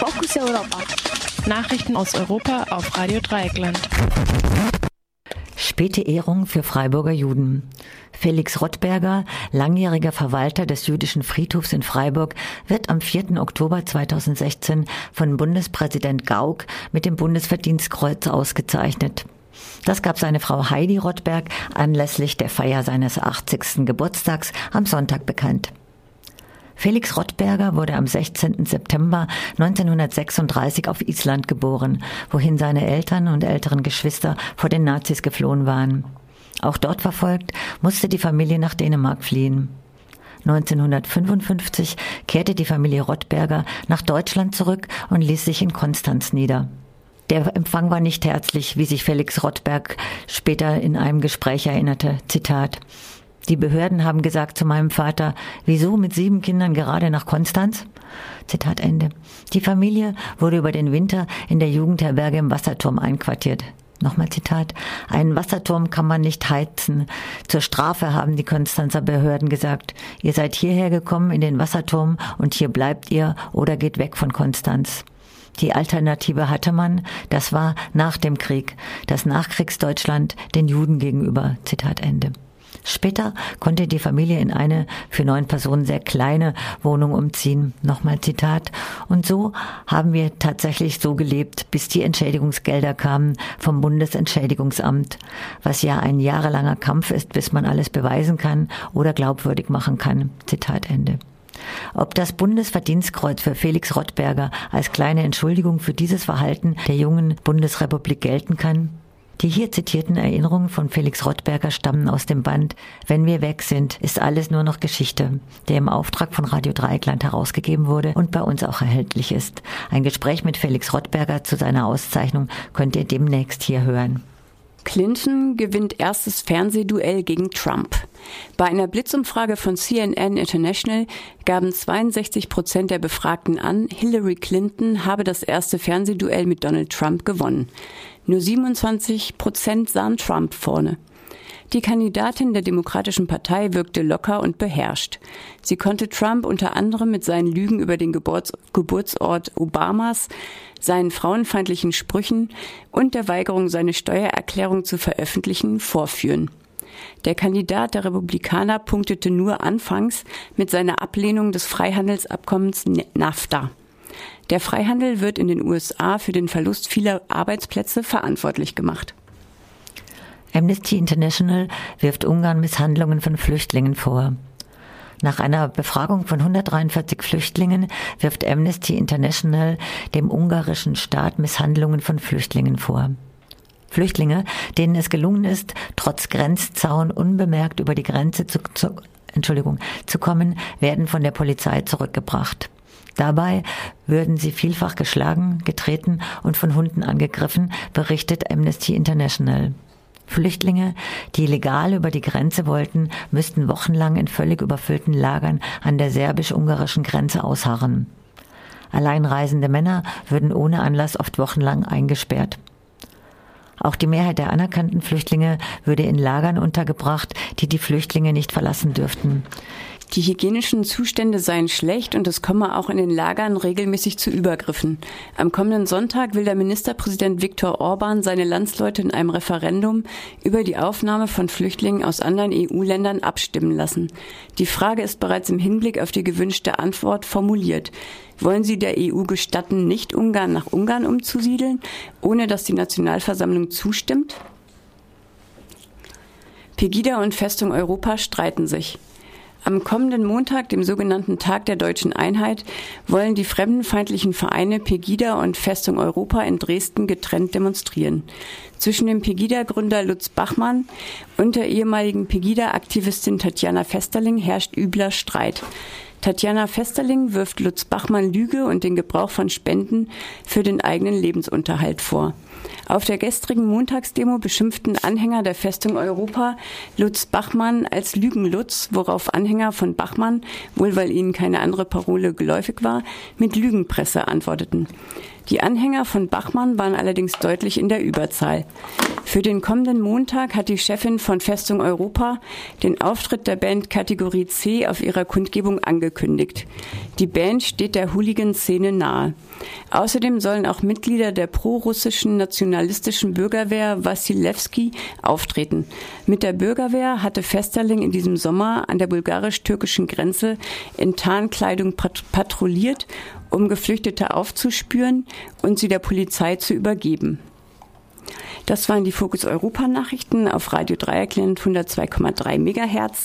Fokus Europa. Nachrichten aus Europa auf Radio Dreieckland. Späte Ehrung für Freiburger Juden. Felix Rottberger, langjähriger Verwalter des jüdischen Friedhofs in Freiburg, wird am 4. Oktober 2016 von Bundespräsident Gauck mit dem Bundesverdienstkreuz ausgezeichnet. Das gab seine Frau Heidi Rottberg anlässlich der Feier seines 80. Geburtstags am Sonntag bekannt. Felix Rottberger wurde am 16. September 1936 auf Island geboren, wohin seine Eltern und älteren Geschwister vor den Nazis geflohen waren. Auch dort verfolgt, musste die Familie nach Dänemark fliehen. 1955 kehrte die Familie Rottberger nach Deutschland zurück und ließ sich in Konstanz nieder. Der Empfang war nicht herzlich, wie sich Felix Rottberg später in einem Gespräch erinnerte. Zitat. Die Behörden haben gesagt zu meinem Vater, wieso mit sieben Kindern gerade nach Konstanz? Zitat Ende. Die Familie wurde über den Winter in der Jugendherberge im Wasserturm einquartiert. Nochmal Zitat. Einen Wasserturm kann man nicht heizen. Zur Strafe haben die Konstanzer Behörden gesagt, ihr seid hierher gekommen in den Wasserturm und hier bleibt ihr oder geht weg von Konstanz. Die Alternative hatte man, das war nach dem Krieg, das Nachkriegsdeutschland den Juden gegenüber. Zitat Ende. Später konnte die Familie in eine für neun Personen sehr kleine Wohnung umziehen. Nochmal Zitat. Und so haben wir tatsächlich so gelebt, bis die Entschädigungsgelder kamen vom Bundesentschädigungsamt, was ja ein jahrelanger Kampf ist, bis man alles beweisen kann oder glaubwürdig machen kann. Zitat Ende. Ob das Bundesverdienstkreuz für Felix Rottberger als kleine Entschuldigung für dieses Verhalten der jungen Bundesrepublik gelten kann? Die hier zitierten Erinnerungen von Felix Rottberger stammen aus dem Band Wenn wir weg sind, ist alles nur noch Geschichte, der im Auftrag von Radio Dreieckland herausgegeben wurde und bei uns auch erhältlich ist. Ein Gespräch mit Felix Rottberger zu seiner Auszeichnung könnt ihr demnächst hier hören. Clinton gewinnt erstes Fernsehduell gegen Trump. Bei einer Blitzumfrage von CNN International gaben 62 Prozent der Befragten an, Hillary Clinton habe das erste Fernsehduell mit Donald Trump gewonnen. Nur 27 Prozent sahen Trump vorne. Die Kandidatin der Demokratischen Partei wirkte locker und beherrscht. Sie konnte Trump unter anderem mit seinen Lügen über den Geburts Geburtsort Obamas, seinen frauenfeindlichen Sprüchen und der Weigerung, seine Steuererklärung zu veröffentlichen, vorführen. Der Kandidat der Republikaner punktete nur anfangs mit seiner Ablehnung des Freihandelsabkommens NAFTA. Der Freihandel wird in den USA für den Verlust vieler Arbeitsplätze verantwortlich gemacht. Amnesty International wirft Ungarn Misshandlungen von Flüchtlingen vor. Nach einer Befragung von 143 Flüchtlingen wirft Amnesty International dem ungarischen Staat Misshandlungen von Flüchtlingen vor. Flüchtlinge, denen es gelungen ist, trotz Grenzzaun unbemerkt über die Grenze zu, zu, Entschuldigung, zu kommen, werden von der Polizei zurückgebracht. Dabei würden sie vielfach geschlagen, getreten und von Hunden angegriffen, berichtet Amnesty International. Flüchtlinge, die legal über die Grenze wollten, müssten wochenlang in völlig überfüllten Lagern an der serbisch-ungarischen Grenze ausharren. Alleinreisende Männer würden ohne Anlass oft wochenlang eingesperrt. Auch die Mehrheit der anerkannten Flüchtlinge würde in Lagern untergebracht, die die Flüchtlinge nicht verlassen dürften. Die hygienischen Zustände seien schlecht und es komme auch in den Lagern regelmäßig zu Übergriffen. Am kommenden Sonntag will der Ministerpräsident Viktor Orban seine Landsleute in einem Referendum über die Aufnahme von Flüchtlingen aus anderen EU-Ländern abstimmen lassen. Die Frage ist bereits im Hinblick auf die gewünschte Antwort formuliert. Wollen Sie der EU gestatten, nicht Ungarn nach Ungarn umzusiedeln, ohne dass die Nationalversammlung zustimmt? Pegida und Festung Europa streiten sich. Am kommenden Montag, dem sogenannten Tag der deutschen Einheit, wollen die fremdenfeindlichen Vereine Pegida und Festung Europa in Dresden getrennt demonstrieren. Zwischen dem Pegida-Gründer Lutz Bachmann und der ehemaligen Pegida-Aktivistin Tatjana Festerling herrscht übler Streit. Tatjana Festerling wirft Lutz Bachmann Lüge und den Gebrauch von Spenden für den eigenen Lebensunterhalt vor. Auf der gestrigen Montagsdemo beschimpften Anhänger der Festung Europa Lutz Bachmann als Lügenlutz, worauf Anhänger von Bachmann, wohl weil ihnen keine andere Parole geläufig war, mit Lügenpresse antworteten. Die Anhänger von Bachmann waren allerdings deutlich in der Überzahl. Für den kommenden Montag hat die Chefin von Festung Europa den Auftritt der Band Kategorie C auf ihrer Kundgebung angekündigt. Die Band steht der Hooligan-Szene nahe. Außerdem sollen auch Mitglieder der prorussischen nationalistischen Bürgerwehr Wassilewski auftreten. Mit der Bürgerwehr hatte Festerling in diesem Sommer an der bulgarisch-türkischen Grenze in Tarnkleidung patrouilliert, um Geflüchtete aufzuspüren und sie der Polizei zu übergeben. Das waren die Fokus Europa Nachrichten auf Radio Dreieckland 102,3 Megahertz.